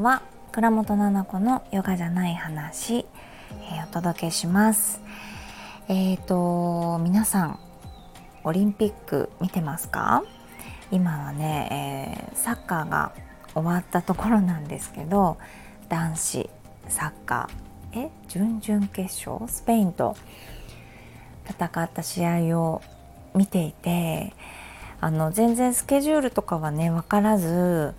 んは倉本々子のヨガじゃない話、えー、お届けします。えーと皆さんオリンピック見てますか？今はね、えー、サッカーが終わったところなんですけど男子サッカーえ準々決勝スペインと戦った試合を見ていてあの全然スケジュールとかはね分からず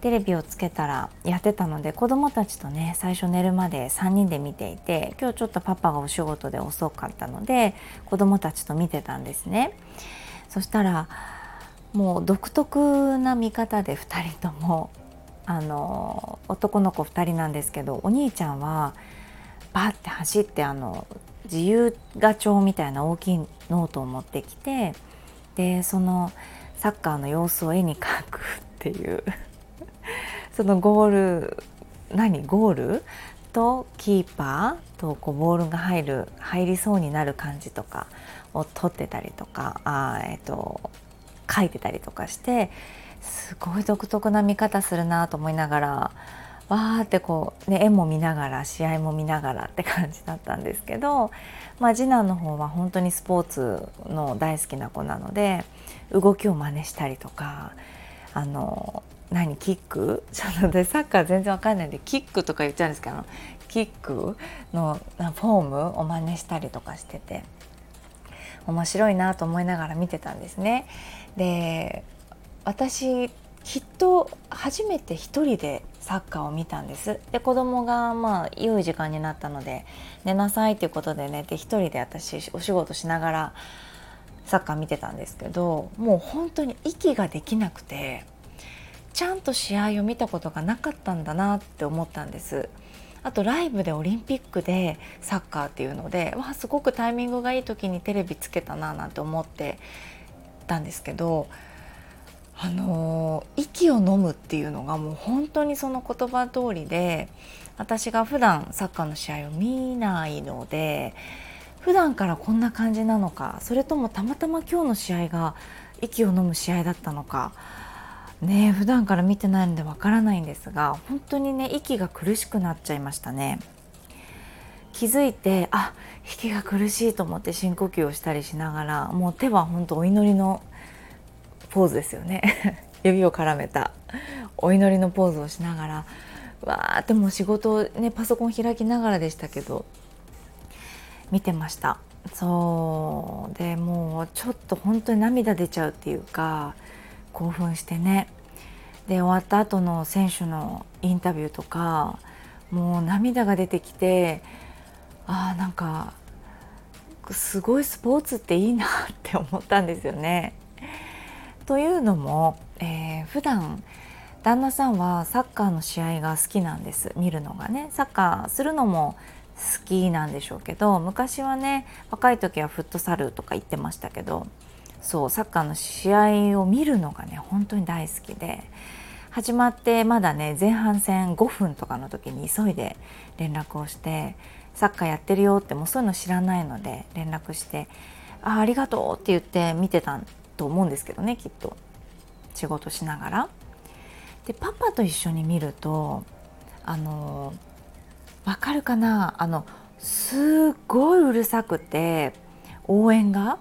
テレビをつけたらやってたので子供たちとね最初寝るまで3人で見ていて今日ちょっとパパがお仕事で遅かったので子供たちと見てたんですね。そしたらもう独特な見方で2人ともあの男の子2人なんですけどお兄ちゃんはバーって走ってあの自由画帳みたいな大きいノートを持ってきてでそのサッカーの様子を絵に描くっていう。そのゴール何？ゴール？とキーパー？とこうボールが入る入りそうになる感じとかを撮ってたりとかあ、えっと、書いてたりとかしてすごい独特な見方するなと思いながらわーってこう、ね、絵も見ながら試合も見ながらって感じだったんですけど、まあ、次男の方は本当にスポーツの大好きな子なので動きを真似したりとかあの何キック？ちょっとでサッカー全然わかんないんでキックとか言っちゃうんですけどキックのフォームを真似したりとかしてて面白いなと思いながら見てたんですね。で私きっと初めて一人でサッカーを見たんですで子供がまあ良い時間になったので寝なさいということで寝て一人で私お仕事しながらサッカー見てたんですけどもう本当に息ができなくてちゃんと試合を見たことがなかったんだなって思ったんです。あとライブでオリンピックでサッカーっていうのでわすごくタイミングがいい時にテレビつけたななんて思ってたんですけどあの息を飲むっていうのがもう本当にその言葉通りで私が普段サッカーの試合を見ないので普段からこんな感じなのかそれともたまたま今日の試合が息を飲む試合だったのかね普段から見てないのでわからないんですが本当にね息が苦しくなっちゃいましたね。気づいてあ息が苦しいと思って深呼吸をしたりしながらもう手は本当お祈りのポーズですよね。指を絡めた。お祈りのポーズをしながらわーってもう仕事をねパソコン開きながらでしたけど見てました。そう。でもうちょっと本当に涙出ちゃうっていうか興奮してね。で終わった後の選手のインタビューとかもう涙が出てきてあーなんかすごいスポーツっていいなって思ったんですよね。というのも、えー、普段旦那さんはサッカーの試合が好きなんです。見るのがね。サッカーするのも好きなんでしょうけど昔はね若い時はフットサルとか行ってましたけどそうサッカーの試合を見るのがね本当に大好きで始まってまだね前半戦5分とかの時に急いで連絡をしてサッカーやってるよってもうそういうの知らないので連絡してあありがとうって言って見てたと思うんですけどねきっと仕事しながら。でパパと一緒に見るとあのわかるかな？あのすっごいうるさくて応援が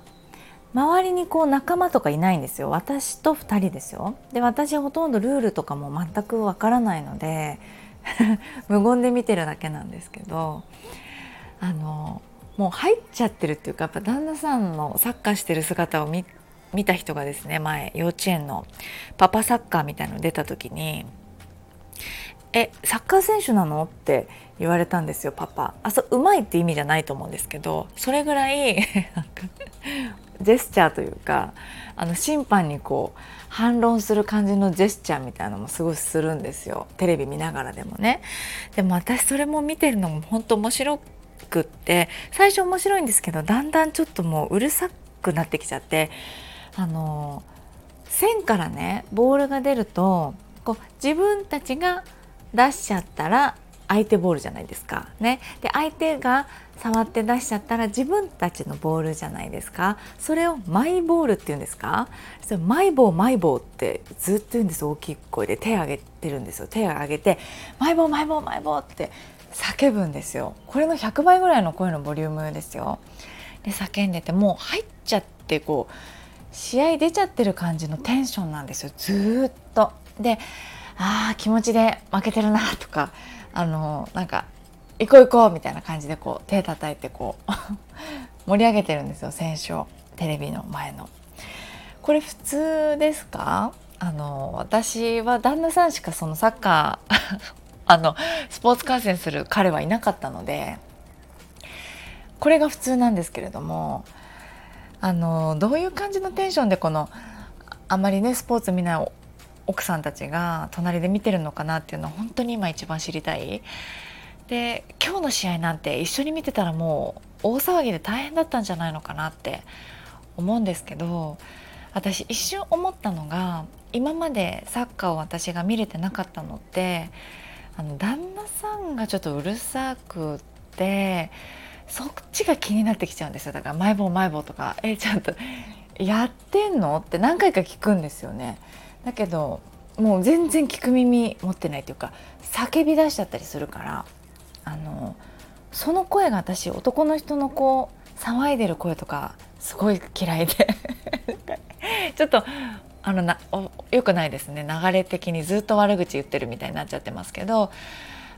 周りにこう仲間とかいないんですよ。私と2人ですよ。で私ほとんどルールとかも全くわからないので 無言で見てるだけなんですけどあのもう入っちゃってるっていうかやっぱ旦那さんのサッカーしてる姿を見見た人がですね前幼稚園のパパサッカーみたいの出た時に「えサッカー選手なの?」って言われたんですよパパ。あそうまいって意味じゃないと思うんですけどそれぐらい ジェスチャーというかあの審判にこう反論する感じのジェスチャーみたいなのもすごいするんですよ。テレビ見ながらでもね。でも私それも見てるのも本当面白くって最初面白いんですけどだんだんちょっともううるさくなってきちゃってあの線からねボールが出るとこう自分たちが出しちゃったら相手ボールじゃないですか。ね、で相手が触って出しちゃったら自分たちのボールじゃないですか。それをマイボールって言うんですか？それマイボーマイボーってずっと言うんです大きい声で。手を挙げてるんですよ。手を挙げてマイボーマイボーマイボーって叫ぶんですよ。これの100倍ぐらいの声のボリュームですよ。で叫んでてもう入っちゃってこう試合出ちゃってる感じのテンションなんですよ。ずっと。でああ気持ちで負けてるなとか。あのなんか行こう行こうみたいな感じでこう手叩いてこう 盛り上げてるんですよ選手をテレビの前の。これ普通ですか？あの私は旦那さんしかそのサッカー あのスポーツ観戦する彼はいなかったのでこれが普通なんですけれどもあのどういう感じのテンションでこのあまりねスポーツ見ない奥さんたちが隣で見てるのかなっていうのは本当に今一番知りたい。で今日の試合なんて一緒に見てたらもう大騒ぎで大変だったんじゃないのかなって思うんですけど私一瞬思ったのが今までサッカーを私が見れてなかったのってあの旦那さんがちょっとうるさくってそっちが気になってきちゃうんですよだから「マイボーマイボー」とか「えちゃんとやってんの?」って何回か聞くんですよね。だけどもう全然聞く耳持ってないというか叫び出しちゃったりするからあのその声が私男の人のこう騒いでる声とかすごい嫌いで。ちょっとあのなよくないですね。流れ的にずっと悪口言ってるみたいになっちゃってますけど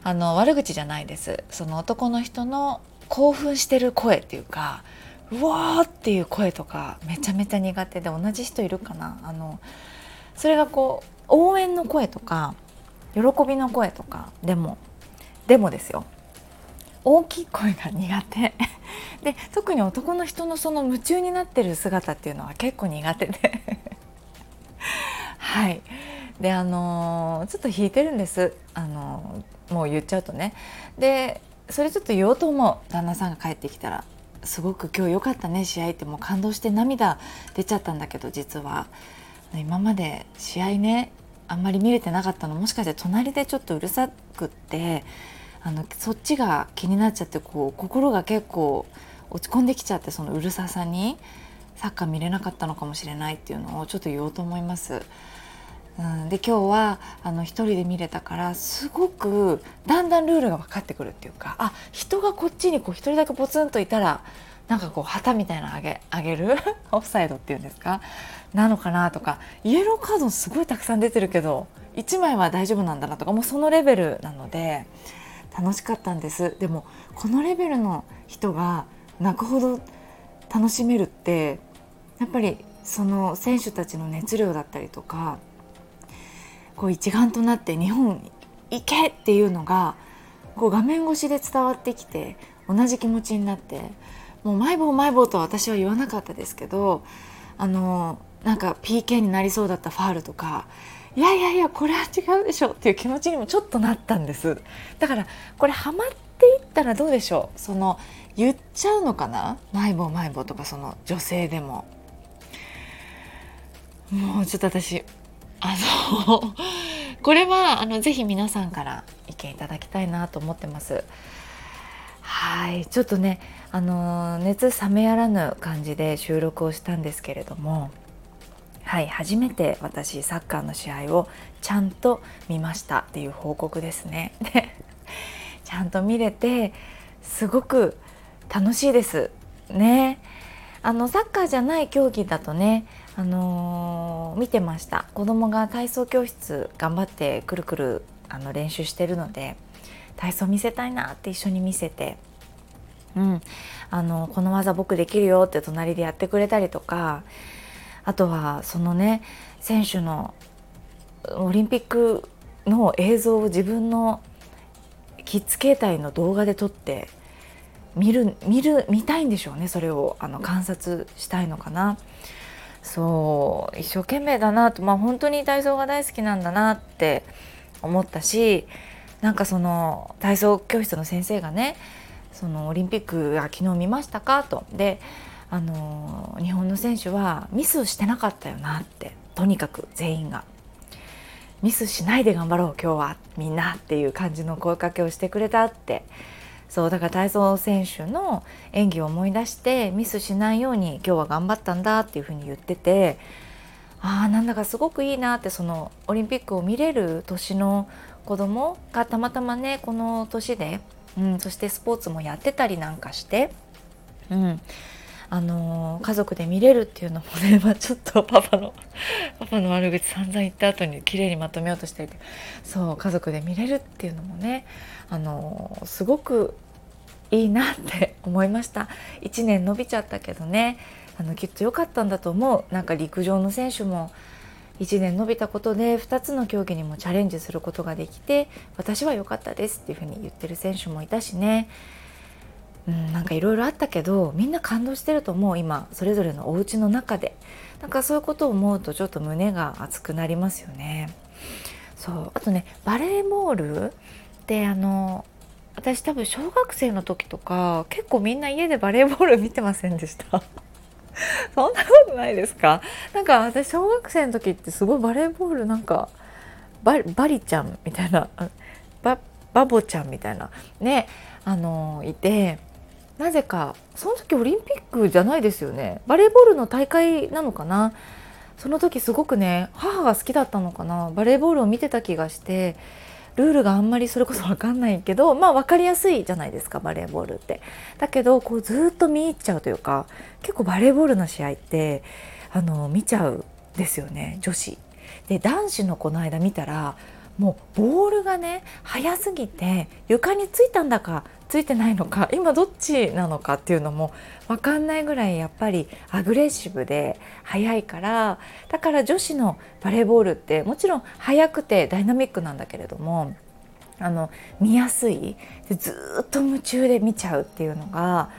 あの悪口じゃないです。その男の人の興奮してる声っていうかうわーっていう声とかめちゃめちゃ苦手で同じ人いるかな？あのそれがこう応援の声とか喜びの声とかでもでもですよ。大きい声が苦手。で特に男の人のその夢中になってる姿っていうのは結構苦手で。はい。であのー、ちょっと引いてるんです。あのー、もう言っちゃうとね。でそれちょっと言おうと思う旦那さんが帰ってきたらすごく今日良かったね試合ってもう感動して涙出ちゃったんだけど実は。今まで試合ねあんまり見れてなかったのもしかして隣でちょっとうるさくってあのそっちが気になっちゃってこう心が結構落ち込んできちゃってそのうるささにサッカー見れなかったのかもしれないっていうのをちょっと言おうと思います。うん、で今日はあの一人で見れたからすごくだんだんルールが分かってくるっていうかあ人がこっちにこう一人だけポツンといたらなんかこう旗みたいなのあげあげる？オフサイドっていうんですか？なのかなとか。イエローカードすごいたくさん出てるけど1枚は大丈夫なんだなとか。もうそのレベルなので楽しかったんです。でもこのレベルの人が泣くほど楽しめるってやっぱりその選手たちの熱量だったりとかこう一丸となって日本行けっていうのがこう画面越しで伝わってきて同じ気持ちになってもうマイボーマイボーとは私は言わなかったですけどあのなんか PK になりそうだったファールとかいやいやいやこれは違うでしょっていう気持ちにもちょっとなったんです。だからこれハマっていったらどうでしょう？その言っちゃうのかな？マイボーマイボーとかその女性でも。もうちょっと私あのこれはあのぜひ皆さんから意見いただきたいなと思ってます。はいちょっとねあの熱冷めやらぬ感じで収録をしたんですけれどもはい初めて私サッカーの試合をちゃんと見ましたっていう報告ですね。でちゃんと見れてすごく楽しいですね。あのサッカーじゃない競技だとね、あのー、見てました子供が体操教室頑張ってくるくるあの練習してるので体操見せたいなって一緒に見せて。うん、あのこの技僕できるよって隣でやってくれたりとか。あとはそのね選手のオリンピックの映像を自分のキッズ携帯の動画で撮って見る見る見たいんでしょうねそれを。あの観察したいのかな。そう一生懸命だなと。まあ本当に体操が大好きなんだなって思ったしなんかその体操教室の先生がねそのオリンピックが昨日見ましたかと。であの日本の選手はミスしてなかったよなってとにかく全員が。ミスしないで頑張ろう今日は。みんなっていう感じの声かけをしてくれたって。そうだから体操選手の演技を思い出してミスしないように今日は頑張ったんだっていうふうに言っててああなんだかすごくいいなってそのオリンピックを見れる年の子供がたまたまねこの年で、うん、そしてスポーツもやってたりなんかして、うん、あの、家族で見れるっていうのもね、まあ、ちょっとパパの パパの悪口散々言った後に綺麗にまとめようとしていてそう家族で見れるっていうのもね、あの、すごくいいなって 思いました。1年伸びちゃったけどねあのきっと良かったんだと思う。なんか陸上の選手も1年伸びたことで2つの競技にもチャレンジすることができて私は良かったですっていうふうに言ってる選手もいたしね。うん、なんかいろいろあったけどみんな感動してると思う今それぞれのお家の中で。なんかそういうことを思うとちょっと胸が熱くなりますよね。そうあとねバレーボールってあの私多分小学生の時とか結構みんな家でバレーボール見てませんでした？そんなことないですか？なんか私小学生の時ってすごいバレーボールなんかバリちゃんみたいな ババボちゃんみたいなねあのいてなぜかその時オリンピックじゃないですよね。バレーボールの大会なのかな？その時すごくね母が好きだったのかな？バレーボールを見てた気がしてルールがあんまりそれこそ分かんないけど まあ分かりやすいじゃないですかバレーボールって。だけどこうずっと見入っちゃうというか結構バレーボールの試合ってあの見ちゃうですよね女子。で男子のこの間見たらもうボールがね速すぎて床についたんだかついてないのか今どっちなのかっていうのも分かんないぐらいやっぱりアグレッシブで速いからだから女子のバレーボールってもちろん速くてダイナミックなんだけれどもあの見やすい。ずっと夢中で見ちゃうっていうのが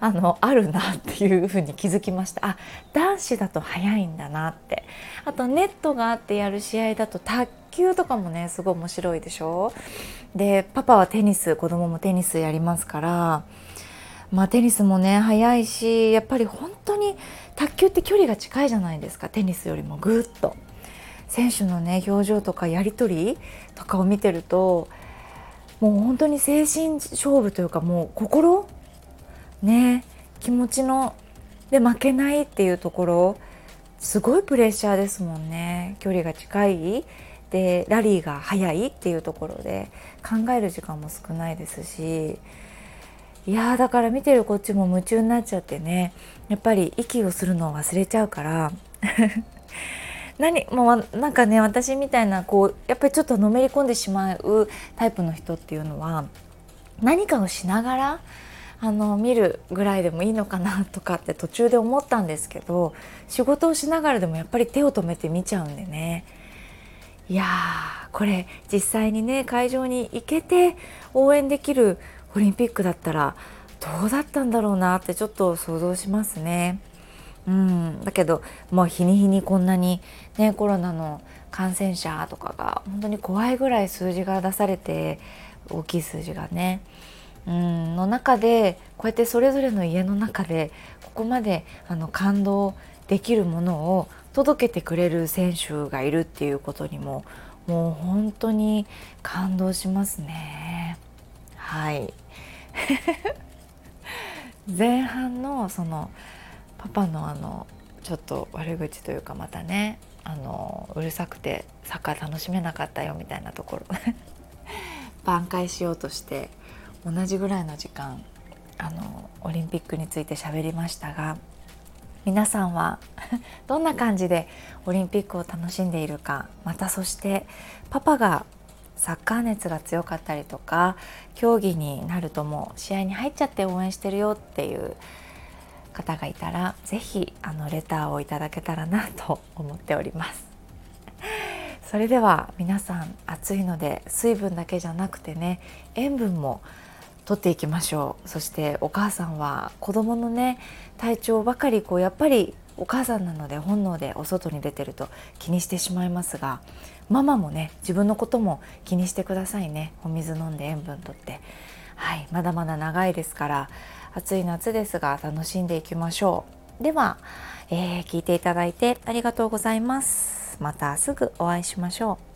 あのあるなっていうふうに気づきました。あ男子だと速いんだなって。あとネットがあってやる試合だと卓球とかもねすごい面白いでしょ。でパパはテニス子供もテニスやりますから。まあテニスもね速いしやっぱり本当に卓球って距離が近いじゃないですか。テニスよりもぐっと。選手のね表情とかやり取りとかを見てるともう本当に精神勝負というかもう心ね気持ちので負けないっていうところすごいプレッシャーですもんね。距離が近い。でラリーが速いっていうところで考える時間も少ないですし。いやだから見てるこっちも夢中になっちゃってね。やっぱり息をするのを忘れちゃうから。何もうなんかね私みたいなこうやっぱりちょっとのめり込んでしまうタイプの人っていうのは何かをしながらあの見るぐらいでもいいのかなとかって途中で思ったんですけど仕事をしながらでもやっぱり手を止めて見ちゃうんでねいやーこれ実際にね会場に行けて応援できるオリンピックだったらどうだったんだろうなってちょっと想像しますね。うん、だけどもう日に日にこんなに、ね、コロナの感染者とかが本当に怖いぐらい数字が出されて大きい数字がねうんの中でこうやってそれぞれの家の中でここまであの感動できるものを届けてくれる選手がいるっていうことにももう本当に感動しますね。はい 前半のそのパパのあのちょっと悪口というかまたねあのうるさくてサッカー楽しめなかったよみたいなところ 挽回しようとして同じぐらいの時間あのオリンピックについて喋りましたが皆さんは どんな感じでオリンピックを楽しんでいるかまたそしてパパがサッカー熱が強かったりとか競技になるともう試合に入っちゃって応援してるよっていう方がいたら是非あのレターをいただけたらなと思っております。それでは皆さん暑いので水分だけじゃなくてね塩分も取っていきましょう。そしてお母さんは子供のね体調ばかりこうやっぱりお母さんなので本能でお外に出てると気にしてしまいますがママもね自分のことも気にしてくださいね。お水飲んで塩分とって。はいまだまだ長いですから暑い夏ですが楽しんでいきましょう。では、えー、聞いていただいてありがとうございます。またすぐお会いしましょう。